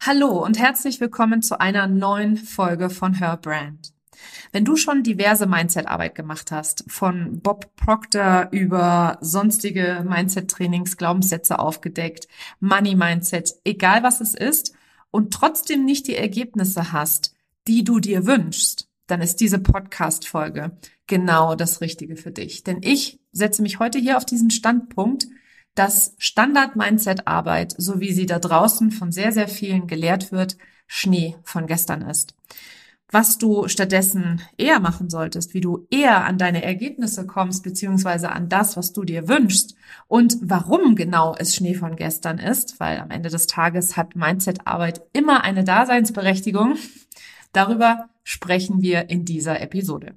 Hallo und herzlich willkommen zu einer neuen Folge von Her Brand. Wenn du schon diverse Mindset-Arbeit gemacht hast, von Bob Proctor über sonstige Mindset-Trainings, Glaubenssätze aufgedeckt, Money-Mindset, egal was es ist, und trotzdem nicht die Ergebnisse hast, die du dir wünschst, dann ist diese Podcast-Folge genau das Richtige für dich. Denn ich setze mich heute hier auf diesen Standpunkt, dass Standard-Mindset-Arbeit, so wie sie da draußen von sehr, sehr vielen gelehrt wird, Schnee von gestern ist. Was du stattdessen eher machen solltest, wie du eher an deine Ergebnisse kommst, beziehungsweise an das, was du dir wünschst und warum genau es Schnee von gestern ist, weil am Ende des Tages hat Mindset-Arbeit immer eine Daseinsberechtigung. Darüber sprechen wir in dieser Episode.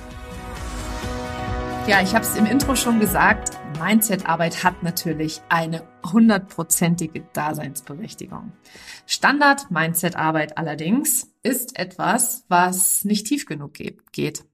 Ja, ich habe es im Intro schon gesagt, Mindset-Arbeit hat natürlich eine hundertprozentige Daseinsberechtigung. Standard-Mindset-Arbeit allerdings ist etwas, was nicht tief genug geht,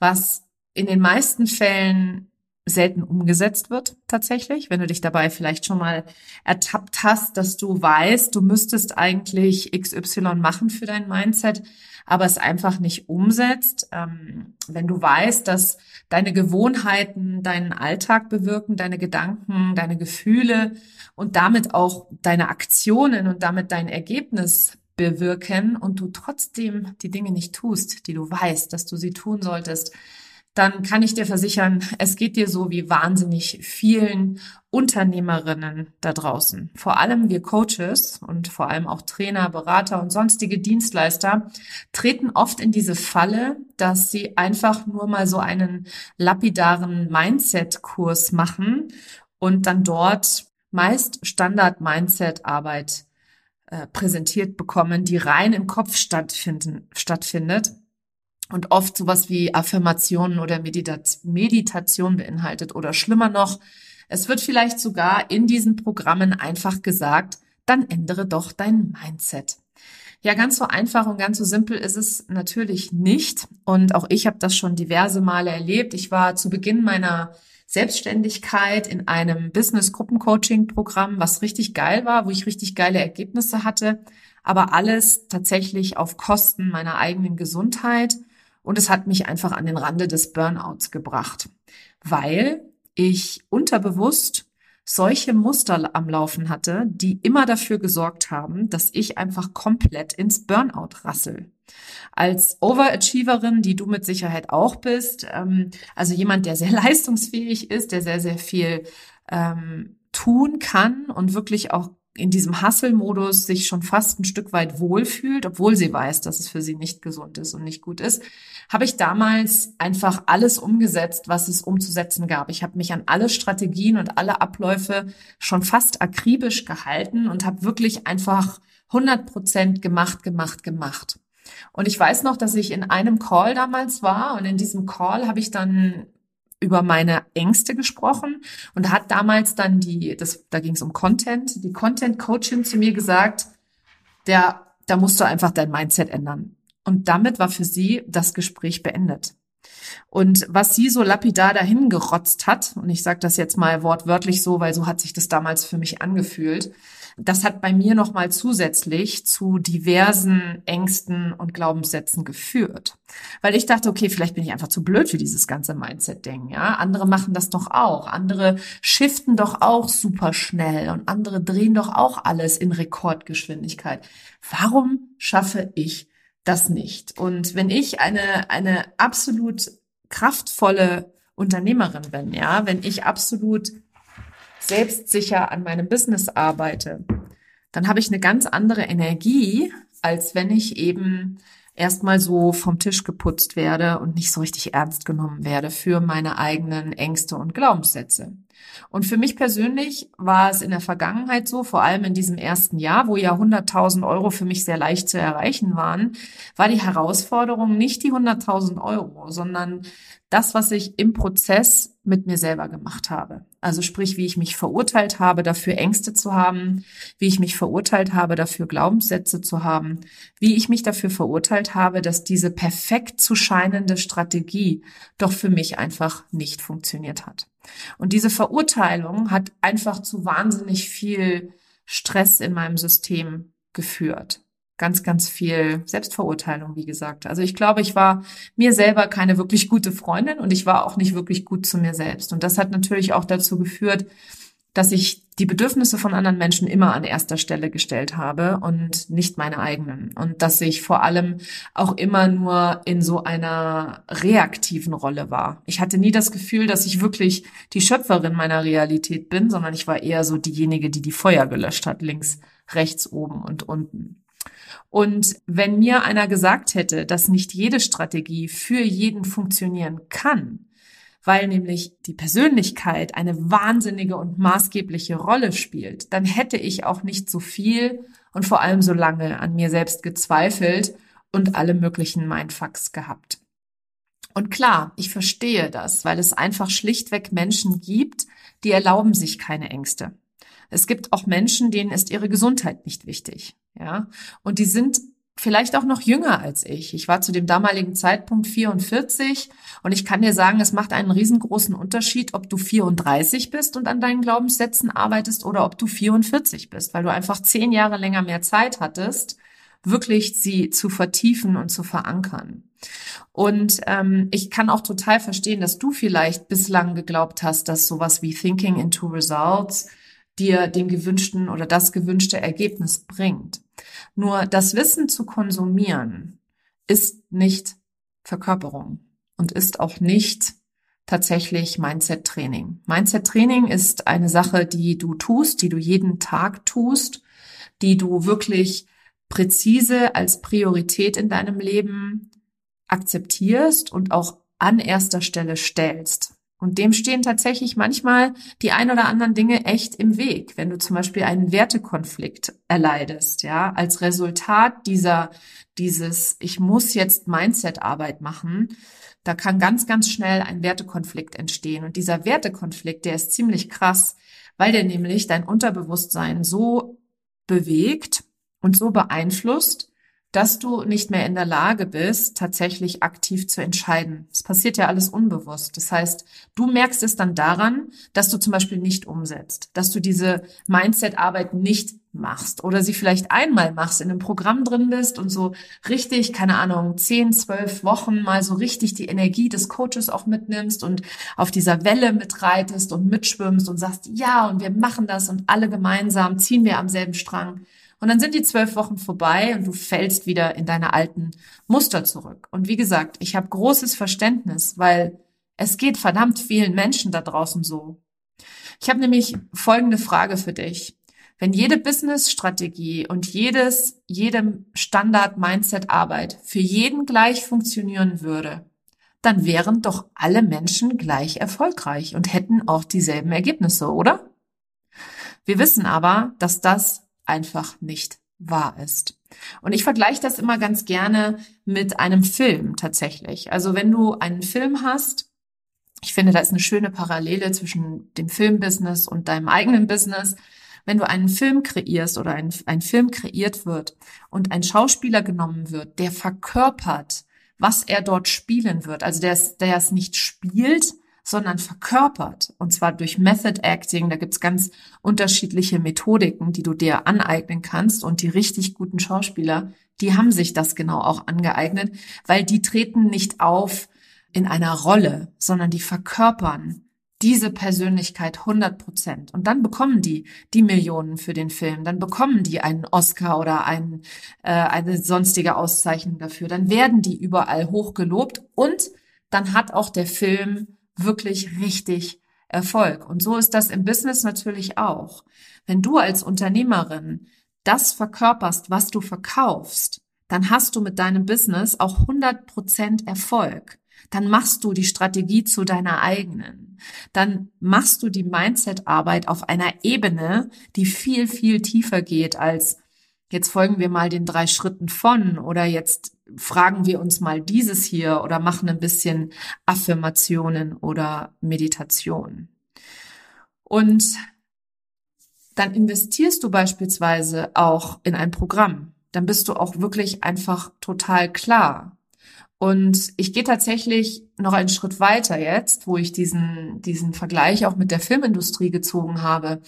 was in den meisten Fällen selten umgesetzt wird tatsächlich, wenn du dich dabei vielleicht schon mal ertappt hast, dass du weißt, du müsstest eigentlich XY machen für dein Mindset, aber es einfach nicht umsetzt. Ähm, wenn du weißt, dass deine Gewohnheiten deinen Alltag bewirken, deine Gedanken, deine Gefühle und damit auch deine Aktionen und damit dein Ergebnis bewirken und du trotzdem die Dinge nicht tust, die du weißt, dass du sie tun solltest, dann kann ich dir versichern, es geht dir so wie wahnsinnig vielen Unternehmerinnen da draußen. Vor allem wir Coaches und vor allem auch Trainer, Berater und sonstige Dienstleister treten oft in diese Falle, dass sie einfach nur mal so einen lapidaren Mindset-Kurs machen und dann dort meist Standard-Mindset-Arbeit äh, präsentiert bekommen, die rein im Kopf stattfinden, stattfindet und oft sowas wie Affirmationen oder Meditat Meditation beinhaltet oder schlimmer noch, es wird vielleicht sogar in diesen Programmen einfach gesagt, dann ändere doch dein Mindset. Ja, ganz so einfach und ganz so simpel ist es natürlich nicht. Und auch ich habe das schon diverse Male erlebt. Ich war zu Beginn meiner Selbstständigkeit in einem Business-Gruppen-Coaching-Programm, was richtig geil war, wo ich richtig geile Ergebnisse hatte, aber alles tatsächlich auf Kosten meiner eigenen Gesundheit. Und es hat mich einfach an den Rande des Burnouts gebracht, weil ich unterbewusst solche Muster am Laufen hatte, die immer dafür gesorgt haben, dass ich einfach komplett ins Burnout rassel. Als Overachieverin, die du mit Sicherheit auch bist, ähm, also jemand, der sehr leistungsfähig ist, der sehr, sehr viel ähm, tun kann und wirklich auch in diesem Hustle-Modus sich schon fast ein Stück weit wohlfühlt, obwohl sie weiß, dass es für sie nicht gesund ist und nicht gut ist, habe ich damals einfach alles umgesetzt, was es umzusetzen gab. Ich habe mich an alle Strategien und alle Abläufe schon fast akribisch gehalten und habe wirklich einfach 100 Prozent gemacht, gemacht, gemacht. Und ich weiß noch, dass ich in einem Call damals war und in diesem Call habe ich dann über meine Ängste gesprochen und hat damals dann die, das, da ging es um Content, die Content-Coachin zu mir gesagt, der, da musst du einfach dein Mindset ändern. Und damit war für sie das Gespräch beendet. Und was sie so lapidar dahin gerotzt hat, und ich sage das jetzt mal wortwörtlich so, weil so hat sich das damals für mich angefühlt, das hat bei mir nochmal zusätzlich zu diversen Ängsten und Glaubenssätzen geführt. Weil ich dachte, okay, vielleicht bin ich einfach zu blöd für dieses ganze Mindset-Ding, ja. Andere machen das doch auch. Andere shiften doch auch super schnell und andere drehen doch auch alles in Rekordgeschwindigkeit. Warum schaffe ich das nicht? Und wenn ich eine, eine absolut kraftvolle Unternehmerin bin, ja, wenn ich absolut selbstsicher an meinem Business arbeite, dann habe ich eine ganz andere Energie, als wenn ich eben erstmal so vom Tisch geputzt werde und nicht so richtig ernst genommen werde für meine eigenen Ängste und Glaubenssätze. Und für mich persönlich war es in der Vergangenheit so, vor allem in diesem ersten Jahr, wo ja 100.000 Euro für mich sehr leicht zu erreichen waren, war die Herausforderung nicht die 100.000 Euro, sondern das, was ich im Prozess mit mir selber gemacht habe. Also sprich, wie ich mich verurteilt habe, dafür Ängste zu haben, wie ich mich verurteilt habe, dafür Glaubenssätze zu haben, wie ich mich dafür verurteilt habe, dass diese perfekt zu scheinende Strategie doch für mich einfach nicht funktioniert hat. Und diese Verurteilung hat einfach zu wahnsinnig viel Stress in meinem System geführt ganz, ganz viel Selbstverurteilung, wie gesagt. Also ich glaube, ich war mir selber keine wirklich gute Freundin und ich war auch nicht wirklich gut zu mir selbst. Und das hat natürlich auch dazu geführt, dass ich die Bedürfnisse von anderen Menschen immer an erster Stelle gestellt habe und nicht meine eigenen. Und dass ich vor allem auch immer nur in so einer reaktiven Rolle war. Ich hatte nie das Gefühl, dass ich wirklich die Schöpferin meiner Realität bin, sondern ich war eher so diejenige, die die Feuer gelöscht hat, links, rechts, oben und unten. Und wenn mir einer gesagt hätte, dass nicht jede Strategie für jeden funktionieren kann, weil nämlich die Persönlichkeit eine wahnsinnige und maßgebliche Rolle spielt, dann hätte ich auch nicht so viel und vor allem so lange an mir selbst gezweifelt und alle möglichen Mindfucks gehabt. Und klar, ich verstehe das, weil es einfach schlichtweg Menschen gibt, die erlauben sich keine Ängste. Es gibt auch Menschen, denen ist ihre Gesundheit nicht wichtig. Ja, und die sind vielleicht auch noch jünger als ich. Ich war zu dem damaligen Zeitpunkt 44 und ich kann dir sagen, es macht einen riesengroßen Unterschied, ob du 34 bist und an deinen Glaubenssätzen arbeitest oder ob du 44 bist, weil du einfach zehn Jahre länger mehr Zeit hattest, wirklich sie zu vertiefen und zu verankern. Und ähm, ich kann auch total verstehen, dass du vielleicht bislang geglaubt hast, dass sowas wie Thinking into Results dir den gewünschten oder das gewünschte Ergebnis bringt. Nur das Wissen zu konsumieren ist nicht Verkörperung und ist auch nicht tatsächlich Mindset-Training. Mindset-Training ist eine Sache, die du tust, die du jeden Tag tust, die du wirklich präzise als Priorität in deinem Leben akzeptierst und auch an erster Stelle stellst. Und dem stehen tatsächlich manchmal die ein oder anderen Dinge echt im Weg. Wenn du zum Beispiel einen Wertekonflikt erleidest, ja, als Resultat dieser, dieses, ich muss jetzt Mindset-Arbeit machen, da kann ganz, ganz schnell ein Wertekonflikt entstehen. Und dieser Wertekonflikt, der ist ziemlich krass, weil der nämlich dein Unterbewusstsein so bewegt und so beeinflusst, dass du nicht mehr in der Lage bist, tatsächlich aktiv zu entscheiden. Es passiert ja alles unbewusst. Das heißt, du merkst es dann daran, dass du zum Beispiel nicht umsetzt, dass du diese Mindset-Arbeit nicht machst oder sie vielleicht einmal machst, in einem Programm drin bist und so richtig, keine Ahnung, zehn, zwölf Wochen mal so richtig die Energie des Coaches auch mitnimmst und auf dieser Welle mitreitest und mitschwimmst und sagst, ja, und wir machen das und alle gemeinsam ziehen wir am selben Strang. Und dann sind die zwölf Wochen vorbei und du fällst wieder in deine alten Muster zurück. Und wie gesagt, ich habe großes Verständnis, weil es geht verdammt vielen Menschen da draußen so. Ich habe nämlich folgende Frage für dich. Wenn jede Business-Strategie und jedes, jedem Standard-Mindset-Arbeit für jeden gleich funktionieren würde, dann wären doch alle Menschen gleich erfolgreich und hätten auch dieselben Ergebnisse, oder? Wir wissen aber, dass das einfach nicht wahr ist. Und ich vergleiche das immer ganz gerne mit einem Film tatsächlich. Also wenn du einen Film hast, ich finde, da ist eine schöne Parallele zwischen dem Filmbusiness und deinem eigenen Business. Wenn du einen Film kreierst oder ein, ein Film kreiert wird und ein Schauspieler genommen wird, der verkörpert, was er dort spielen wird, also der der es nicht spielt, sondern verkörpert. Und zwar durch Method Acting. Da gibt's ganz unterschiedliche Methodiken, die du dir aneignen kannst. Und die richtig guten Schauspieler, die haben sich das genau auch angeeignet, weil die treten nicht auf in einer Rolle, sondern die verkörpern diese Persönlichkeit 100 Prozent. Und dann bekommen die die Millionen für den Film, dann bekommen die einen Oscar oder ein, äh, eine sonstige Auszeichnung dafür. Dann werden die überall hochgelobt und dann hat auch der Film wirklich richtig Erfolg. Und so ist das im Business natürlich auch. Wenn du als Unternehmerin das verkörperst, was du verkaufst, dann hast du mit deinem Business auch 100% Erfolg. Dann machst du die Strategie zu deiner eigenen. Dann machst du die Mindset-Arbeit auf einer Ebene, die viel, viel tiefer geht als jetzt folgen wir mal den drei Schritten von oder jetzt fragen wir uns mal dieses hier oder machen ein bisschen Affirmationen oder Meditation. Und dann investierst du beispielsweise auch in ein Programm. Dann bist du auch wirklich einfach total klar. Und ich gehe tatsächlich noch einen Schritt weiter jetzt, wo ich diesen, diesen Vergleich auch mit der Filmindustrie gezogen habe.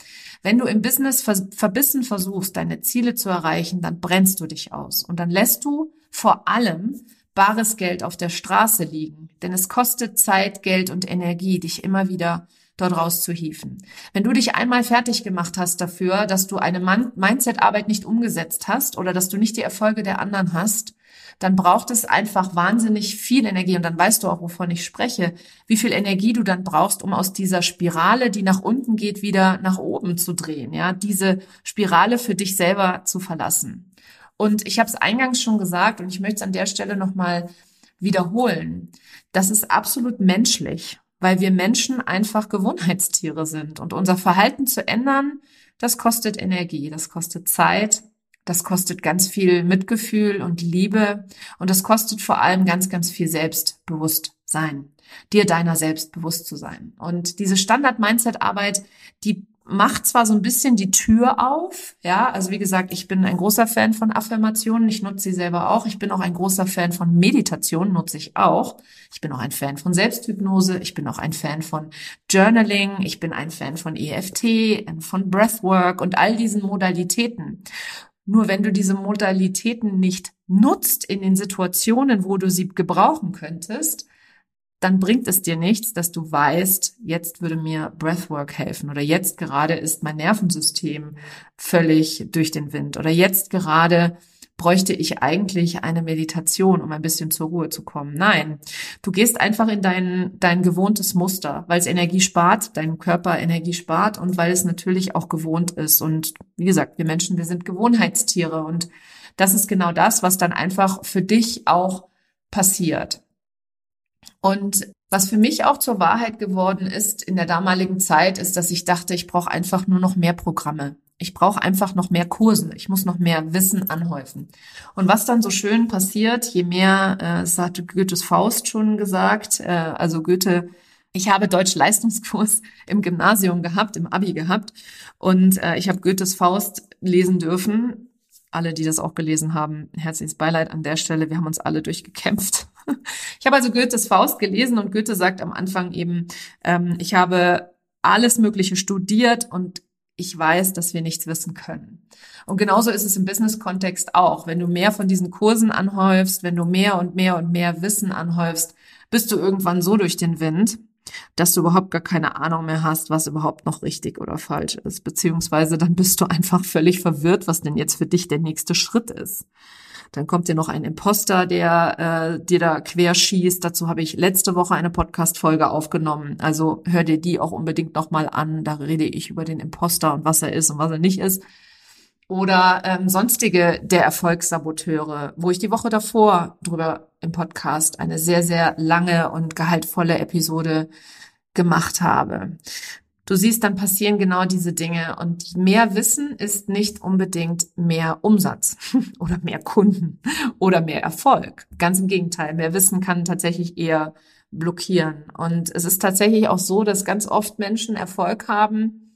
Wenn du im Business verbissen versuchst, deine Ziele zu erreichen, dann brennst du dich aus. Und dann lässt du vor allem bares Geld auf der Straße liegen. Denn es kostet Zeit, Geld und Energie, dich immer wieder dort rauszuhieven. Wenn du dich einmal fertig gemacht hast dafür, dass du eine Mindset-Arbeit nicht umgesetzt hast oder dass du nicht die Erfolge der anderen hast, dann braucht es einfach wahnsinnig viel Energie und dann weißt du auch, wovon ich spreche, wie viel Energie du dann brauchst, um aus dieser Spirale, die nach unten geht, wieder nach oben zu drehen, ja, diese Spirale für dich selber zu verlassen. Und ich habe es eingangs schon gesagt und ich möchte es an der Stelle nochmal wiederholen. Das ist absolut menschlich, weil wir Menschen einfach Gewohnheitstiere sind und unser Verhalten zu ändern, das kostet Energie, das kostet Zeit, das kostet ganz viel Mitgefühl und Liebe und das kostet vor allem ganz, ganz viel Selbstbewusstsein, dir deiner selbst bewusst zu sein. Und diese Standard-Mindset-Arbeit, die macht zwar so ein bisschen die Tür auf, ja, also wie gesagt, ich bin ein großer Fan von Affirmationen, ich nutze sie selber auch, ich bin auch ein großer Fan von Meditation, nutze ich auch. Ich bin auch ein Fan von Selbsthypnose, ich bin auch ein Fan von Journaling, ich bin ein Fan von EFT, von Breathwork und all diesen Modalitäten. Nur wenn du diese Modalitäten nicht nutzt in den Situationen, wo du sie gebrauchen könntest, dann bringt es dir nichts, dass du weißt, jetzt würde mir Breathwork helfen oder jetzt gerade ist mein Nervensystem völlig durch den Wind oder jetzt gerade bräuchte ich eigentlich eine Meditation, um ein bisschen zur Ruhe zu kommen. Nein, du gehst einfach in dein, dein gewohntes Muster, weil es Energie spart, dein Körper Energie spart und weil es natürlich auch gewohnt ist. Und wie gesagt, wir Menschen, wir sind Gewohnheitstiere und das ist genau das, was dann einfach für dich auch passiert. Und was für mich auch zur Wahrheit geworden ist in der damaligen Zeit, ist, dass ich dachte, ich brauche einfach nur noch mehr Programme. Ich brauche einfach noch mehr Kurse. Ich muss noch mehr Wissen anhäufen. Und was dann so schön passiert, je mehr, äh, das hatte Goethes Faust schon gesagt, äh, also Goethe, ich habe Deutsch-Leistungskurs im Gymnasium gehabt, im Abi gehabt. Und äh, ich habe Goethes Faust lesen dürfen. Alle, die das auch gelesen haben, herzliches Beileid an der Stelle. Wir haben uns alle durchgekämpft. Ich habe also Goethes Faust gelesen und Goethe sagt am Anfang eben, ähm, ich habe alles Mögliche studiert und ich weiß, dass wir nichts wissen können. Und genauso ist es im Business-Kontext auch. Wenn du mehr von diesen Kursen anhäufst, wenn du mehr und mehr und mehr Wissen anhäufst, bist du irgendwann so durch den Wind, dass du überhaupt gar keine Ahnung mehr hast, was überhaupt noch richtig oder falsch ist. Beziehungsweise dann bist du einfach völlig verwirrt, was denn jetzt für dich der nächste Schritt ist. Dann kommt dir noch ein Imposter, der äh, dir da querschießt. Dazu habe ich letzte Woche eine Podcast-Folge aufgenommen. Also hör dir die auch unbedingt nochmal an. Da rede ich über den Imposter und was er ist und was er nicht ist. Oder ähm, sonstige der Erfolgssaboteure, wo ich die Woche davor drüber im Podcast eine sehr, sehr lange und gehaltvolle Episode gemacht habe. Du siehst, dann passieren genau diese Dinge und mehr Wissen ist nicht unbedingt mehr Umsatz oder mehr Kunden oder mehr Erfolg. Ganz im Gegenteil, mehr Wissen kann tatsächlich eher blockieren. Und es ist tatsächlich auch so, dass ganz oft Menschen Erfolg haben,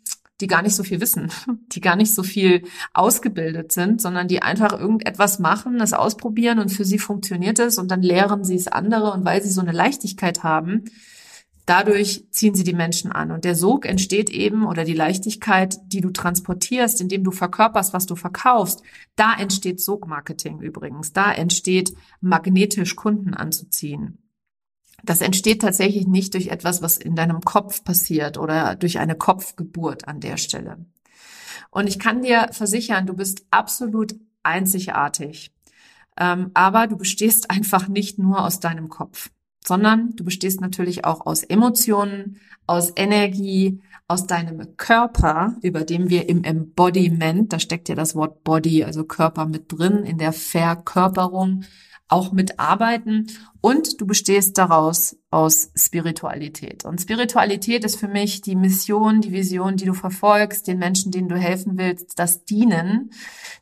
die gar nicht so viel wissen, die gar nicht so viel ausgebildet sind, sondern die einfach irgendetwas machen, das ausprobieren und für sie funktioniert es und dann lehren sie es andere und weil sie so eine Leichtigkeit haben, Dadurch ziehen sie die Menschen an. Und der Sog entsteht eben oder die Leichtigkeit, die du transportierst, indem du verkörperst, was du verkaufst. Da entsteht Sogmarketing übrigens. Da entsteht magnetisch Kunden anzuziehen. Das entsteht tatsächlich nicht durch etwas, was in deinem Kopf passiert oder durch eine Kopfgeburt an der Stelle. Und ich kann dir versichern, du bist absolut einzigartig. Ähm, aber du bestehst einfach nicht nur aus deinem Kopf. sondern du bestehst natürlich auch aus Emotionen, aus Energie, aus deinem Körper, über dem wir im Embodiment, da steckt ja das Wort Body, also Körper mit drin, in der Verkörperung auch mitarbeiten und du bestehst daraus aus Spiritualität. Und Spiritualität ist für mich die Mission, die Vision, die du verfolgst, den Menschen, denen du helfen willst, das Dienen,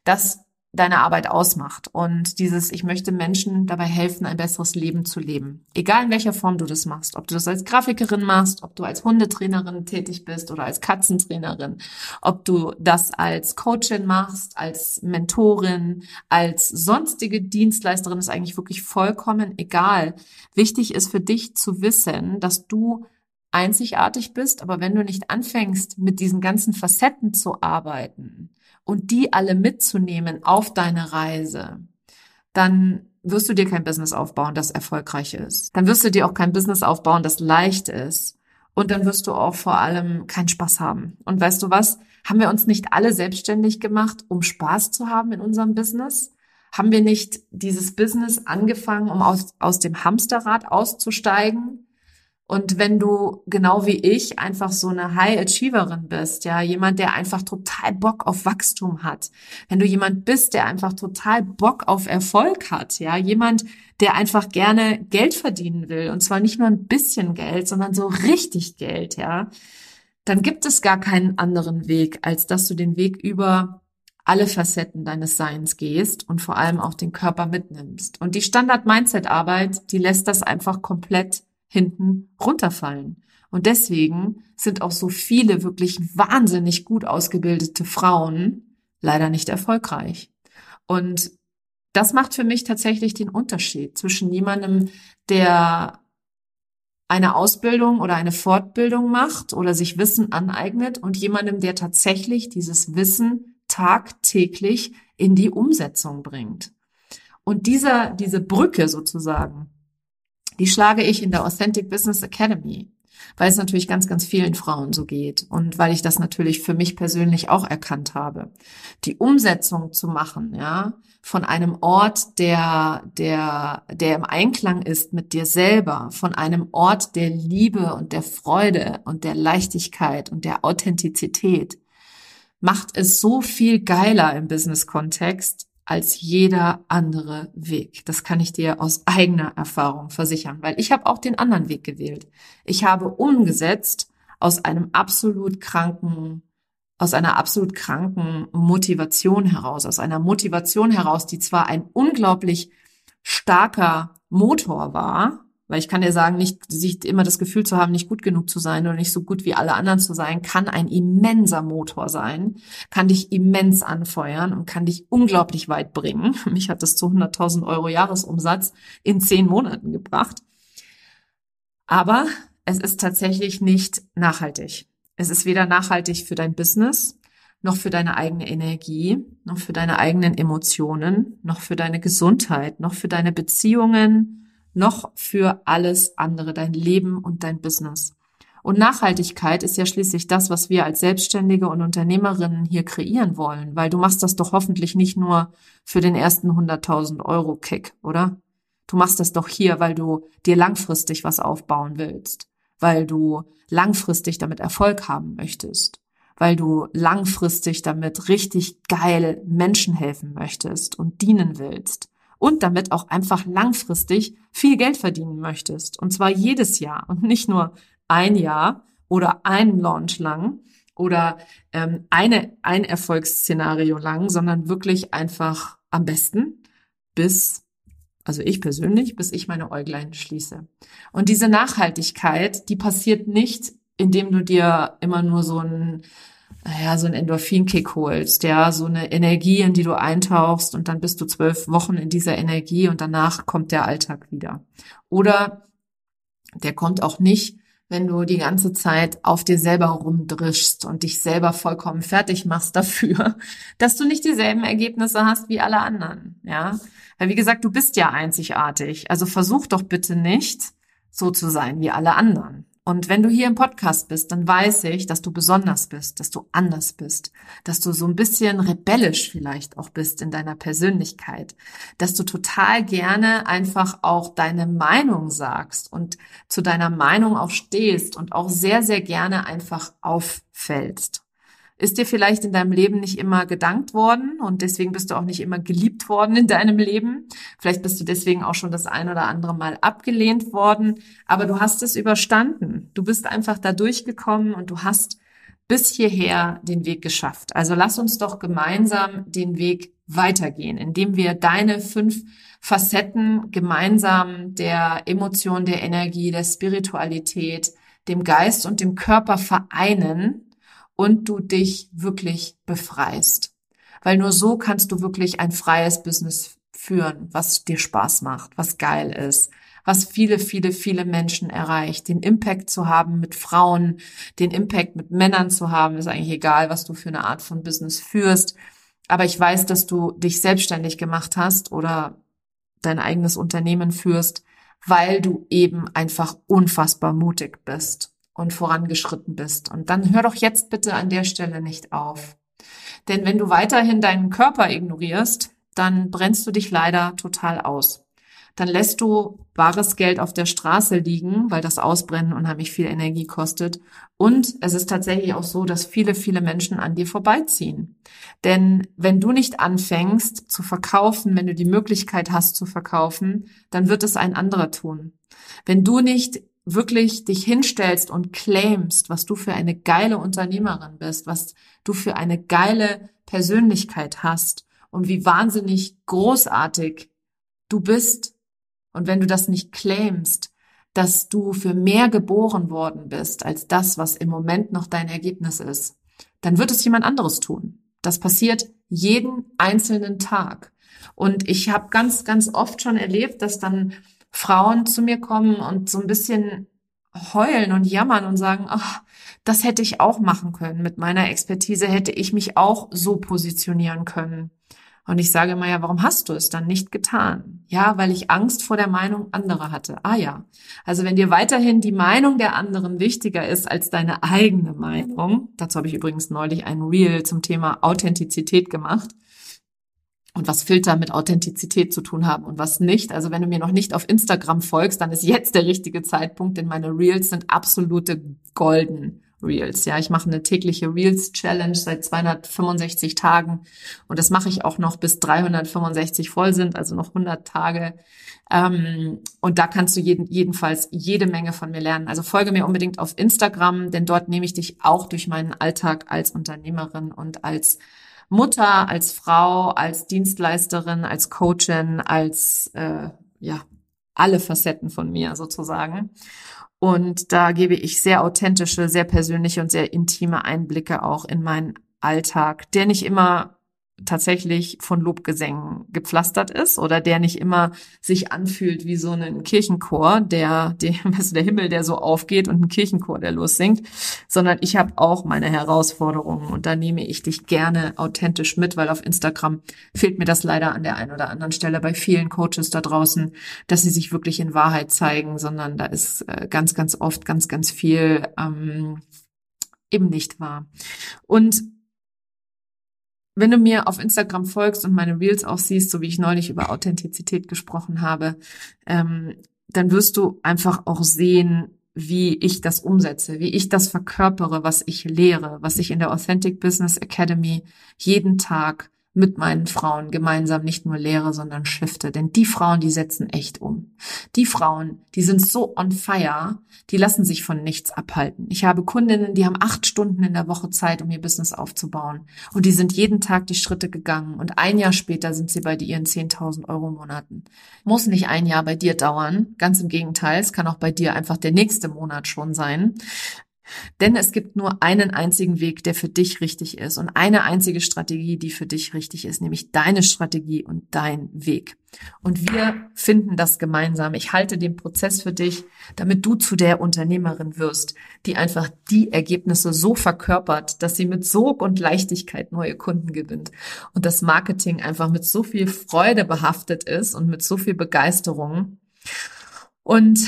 das deine Arbeit ausmacht. Und dieses, ich möchte Menschen dabei helfen, ein besseres Leben zu leben. Egal in welcher Form du das machst. Ob du das als Grafikerin machst, ob du als Hundetrainerin tätig bist oder als Katzentrainerin, ob du das als Coachin machst, als Mentorin, als sonstige Dienstleisterin, ist eigentlich wirklich vollkommen egal. Wichtig ist für dich zu wissen, dass du einzigartig bist, aber wenn du nicht anfängst, mit diesen ganzen Facetten zu arbeiten, und die alle mitzunehmen auf deine Reise, dann wirst du dir kein Business aufbauen, das erfolgreich ist. Dann wirst du dir auch kein Business aufbauen, das leicht ist. Und dann wirst du auch vor allem keinen Spaß haben. Und weißt du was? Haben wir uns nicht alle selbstständig gemacht, um Spaß zu haben in unserem Business? Haben wir nicht dieses Business angefangen, um aus, aus dem Hamsterrad auszusteigen? Und wenn du genau wie ich einfach so eine High Achieverin bist, ja, jemand, der einfach total Bock auf Wachstum hat, wenn du jemand bist, der einfach total Bock auf Erfolg hat, ja, jemand, der einfach gerne Geld verdienen will und zwar nicht nur ein bisschen Geld, sondern so richtig Geld, ja, dann gibt es gar keinen anderen Weg, als dass du den Weg über alle Facetten deines Seins gehst und vor allem auch den Körper mitnimmst. Und die Standard-Mindset-Arbeit, die lässt das einfach komplett hinten runterfallen. Und deswegen sind auch so viele wirklich wahnsinnig gut ausgebildete Frauen leider nicht erfolgreich. Und das macht für mich tatsächlich den Unterschied zwischen jemandem, der eine Ausbildung oder eine Fortbildung macht oder sich Wissen aneignet und jemandem, der tatsächlich dieses Wissen tagtäglich in die Umsetzung bringt. Und dieser, diese Brücke sozusagen die schlage ich in der Authentic Business Academy, weil es natürlich ganz, ganz vielen Frauen so geht und weil ich das natürlich für mich persönlich auch erkannt habe. Die Umsetzung zu machen, ja, von einem Ort, der, der, der im Einklang ist mit dir selber, von einem Ort der Liebe und der Freude und der Leichtigkeit und der Authentizität, macht es so viel geiler im Business-Kontext, als jeder andere Weg. Das kann ich dir aus eigener Erfahrung versichern, weil ich habe auch den anderen Weg gewählt. Ich habe umgesetzt aus einem absolut kranken, aus einer absolut kranken Motivation heraus, aus einer Motivation heraus, die zwar ein unglaublich starker Motor war, weil ich kann dir sagen, nicht sich immer das Gefühl zu haben, nicht gut genug zu sein oder nicht so gut wie alle anderen zu sein, kann ein immenser Motor sein, kann dich immens anfeuern und kann dich unglaublich weit bringen. Mich hat das zu 100.000 Euro Jahresumsatz in zehn Monaten gebracht. Aber es ist tatsächlich nicht nachhaltig. Es ist weder nachhaltig für dein Business, noch für deine eigene Energie, noch für deine eigenen Emotionen, noch für deine Gesundheit, noch für deine Beziehungen, noch für alles andere, dein Leben und dein Business. Und Nachhaltigkeit ist ja schließlich das, was wir als Selbstständige und Unternehmerinnen hier kreieren wollen, weil du machst das doch hoffentlich nicht nur für den ersten 100.000 Euro Kick, oder? Du machst das doch hier, weil du dir langfristig was aufbauen willst, weil du langfristig damit Erfolg haben möchtest, weil du langfristig damit richtig geil Menschen helfen möchtest und dienen willst und damit auch einfach langfristig viel Geld verdienen möchtest. Und zwar jedes Jahr und nicht nur ein Jahr oder ein Launch lang oder ähm, eine, ein Erfolgsszenario lang, sondern wirklich einfach am besten bis, also ich persönlich, bis ich meine Äuglein schließe. Und diese Nachhaltigkeit, die passiert nicht, indem du dir immer nur so ein ja, so einen Endorphinkick holst, ja, so eine Energie, in die du eintauchst und dann bist du zwölf Wochen in dieser Energie und danach kommt der Alltag wieder. Oder der kommt auch nicht, wenn du die ganze Zeit auf dir selber rumdrischst und dich selber vollkommen fertig machst dafür, dass du nicht dieselben Ergebnisse hast wie alle anderen, ja. Weil wie gesagt, du bist ja einzigartig. Also versuch doch bitte nicht, so zu sein wie alle anderen Und wenn du hier im Podcast bist, dann weiß ich, dass du besonders bist, dass du anders bist, dass du so ein bisschen rebellisch vielleicht auch bist in deiner Persönlichkeit, dass du total gerne einfach auch deine Meinung sagst und zu deiner Meinung auch stehst und auch sehr, sehr gerne einfach auffällst. Ist dir vielleicht in deinem Leben nicht immer gedankt worden und deswegen bist du auch nicht immer geliebt worden in deinem Leben. Vielleicht bist du deswegen auch schon das ein oder andere Mal abgelehnt worden, aber du hast es überstanden. Du bist einfach da durchgekommen und du hast bis hierher den Weg geschafft. Also lass uns doch gemeinsam den Weg weitergehen, indem wir deine fünf Facetten gemeinsam der Emotion, der Energie, der Spiritualität, dem Geist und dem Körper vereinen und du dich wirklich befreist. Weil nur so kannst du wirklich ein freies Business führen, was dir Spaß macht, was geil ist, was viele, viele, viele Menschen erreicht. Den Impact zu haben mit Frauen, den Impact mit Männern zu haben, ist eigentlich egal, was du für eine Art von Business führst. Aber ich weiß, dass du dich selbstständig gemacht hast oder dein eigenes Unternehmen führst, weil du eben einfach unfassbar mutig bist und vorangeschritten bist. Und dann hör doch jetzt bitte an der Stelle nicht auf. Denn wenn du weiterhin deinen Körper ignorierst, dann brennst du dich leider total aus. Dann lässt du bares Geld auf der Straße liegen, weil das Ausbrennen unheimlich viel Energie kostet. Und es ist tatsächlich auch so, dass viele, viele Menschen an dir vorbeiziehen. Denn wenn du nicht anfängst zu verkaufen, wenn du die Möglichkeit hast zu verkaufen, dann wird es ein anderer tun. Wenn du nicht wirklich dich hinstellst und claimst, was du für eine geile Unternehmerin bist, was du für eine geile Persönlichkeit hast und wie wahnsinnig großartig du bist. Und wenn du das nicht claimst, dass du für mehr geboren worden bist als das, was im Moment noch dein Ergebnis ist, dann wird es jemand anderes tun. Das passiert jeden einzelnen Tag. Und ich habe ganz, ganz oft schon erlebt, dass dann Frauen zu mir kommen und so ein bisschen heulen und jammern und sagen, ach, das hätte ich auch machen können. Mit meiner Expertise hätte ich mich auch so positionieren können. Und ich sage immer, ja, warum hast du es dann nicht getan? Ja, weil ich Angst vor der Meinung anderer hatte. Ah ja. Also wenn dir weiterhin die Meinung der anderen wichtiger ist als deine eigene Meinung, dazu habe ich übrigens neulich ein Reel zum Thema Authentizität gemacht, und was Filter mit Authentizität zu tun haben und was nicht. Also wenn du mir noch nicht auf Instagram folgst, dann ist jetzt der richtige Zeitpunkt, denn meine Reels sind absolute Golden Reels. Ja, ich mache eine tägliche Reels Challenge seit 265 Tagen und das mache ich auch noch bis 365 voll sind, also noch 100 Tage. Ähm, und da kannst du jeden, jedenfalls jede Menge von mir lernen. Also folge mir unbedingt auf Instagram, denn dort nehme ich dich auch durch meinen Alltag als Unternehmerin und als Mutter, als Frau, als Dienstleisterin, als Coachin, als äh, ja alle Facetten von mir sozusagen. Und da gebe ich sehr authentische, sehr persönliche und sehr intime Einblicke auch in meinen Alltag, der nicht immer tatsächlich von Lobgesängen gepflastert ist oder der nicht immer sich anfühlt wie so ein Kirchenchor, der, der, also der Himmel, der so aufgeht und ein Kirchenchor, der lossingt, sondern ich habe auch meine Herausforderungen und da nehme ich dich gerne authentisch mit, weil auf Instagram fehlt mir das leider an der einen oder anderen Stelle bei vielen Coaches da draußen, dass sie sich wirklich in Wahrheit zeigen, sondern da ist äh, ganz, ganz oft ganz, ganz viel ähm, eben nicht wahr. Und wenn du mir auf Instagram folgst und meine Reels auch siehst, so wie ich neulich über Authentizität gesprochen habe, ähm, dann wirst du einfach auch sehen, wie ich das umsetze, wie ich das verkörpere, was ich lehre, was ich in der Authentic Business Academy jeden Tag mit meinen Frauen gemeinsam nicht nur lehre, sondern shifte. Denn die Frauen, die setzen echt um. Die Frauen, die sind so on fire, die lassen sich von nichts abhalten. Ich habe Kundinnen, die haben acht Stunden in der Woche Zeit, um ihr Business aufzubauen. Und die sind jeden Tag die Schritte gegangen. Und ein Jahr später sind sie bei ihren 10.000 Euro Monaten. Muss nicht ein Jahr bei dir dauern. Ganz im Gegenteil. Es kann auch bei dir einfach der nächste Monat schon sein. Denn es gibt nur einen einzigen Weg, der für dich richtig ist und eine einzige Strategie, die für dich richtig ist, nämlich deine Strategie und dein Weg. Und wir finden das gemeinsam. Ich halte den Prozess für dich, damit du zu der Unternehmerin wirst, die einfach die Ergebnisse so verkörpert, dass sie mit Sog und Leichtigkeit neue Kunden gewinnt und das Marketing einfach mit so viel Freude behaftet ist und mit so viel Begeisterung. Und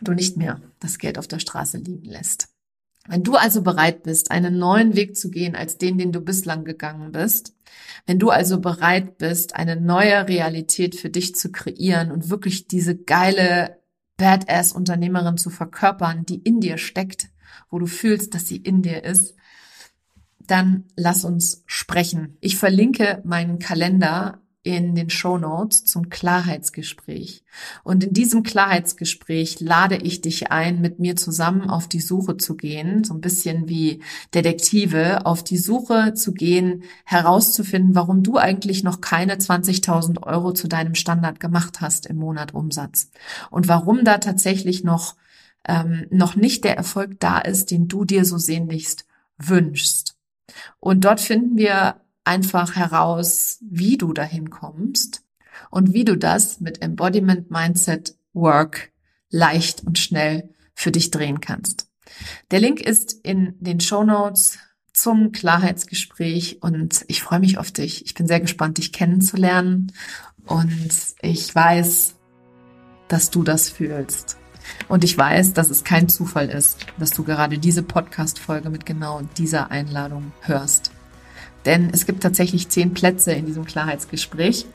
du nicht mehr das Geld auf der Straße liegen lässt. Wenn du also bereit bist, einen neuen Weg zu gehen als den, den du bislang gegangen bist, wenn du also bereit bist, eine neue Realität für dich zu kreieren und wirklich diese geile Badass-Unternehmerin zu verkörpern, die in dir steckt, wo du fühlst, dass sie in dir ist, dann lass uns sprechen. Ich verlinke meinen Kalender in den Show Notes zum Klarheitsgespräch. Und in diesem Klarheitsgespräch lade ich dich ein, mit mir zusammen auf die Suche zu gehen, so ein bisschen wie Detektive, auf die Suche zu gehen, herauszufinden, warum du eigentlich noch keine 20.000 Euro zu deinem Standard gemacht hast im Monat Umsatz und warum da tatsächlich noch ähm, noch nicht der Erfolg da ist, den du dir so sehnlichst wünschst. Und dort finden wir einfach heraus, wie du dahin kommst und wie du das mit Embodiment Mindset Work leicht und schnell für dich drehen kannst. Der Link ist in den Show Notes zum Klarheitsgespräch und ich freue mich auf dich. Ich bin sehr gespannt, dich kennenzulernen und ich weiß, dass du das fühlst. Und ich weiß, dass es kein Zufall ist, dass du gerade diese Podcast-Folge mit genau dieser Einladung hörst. Denn es gibt tatsächlich zehn Plätze in diesem Klarheitsgespräch.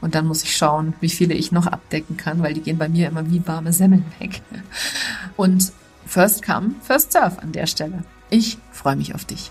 Und dann muss ich schauen, wie viele ich noch abdecken kann, weil die gehen bei mir immer wie warme Semmeln weg. Und first come, first serve an der Stelle. Ich freue mich auf dich.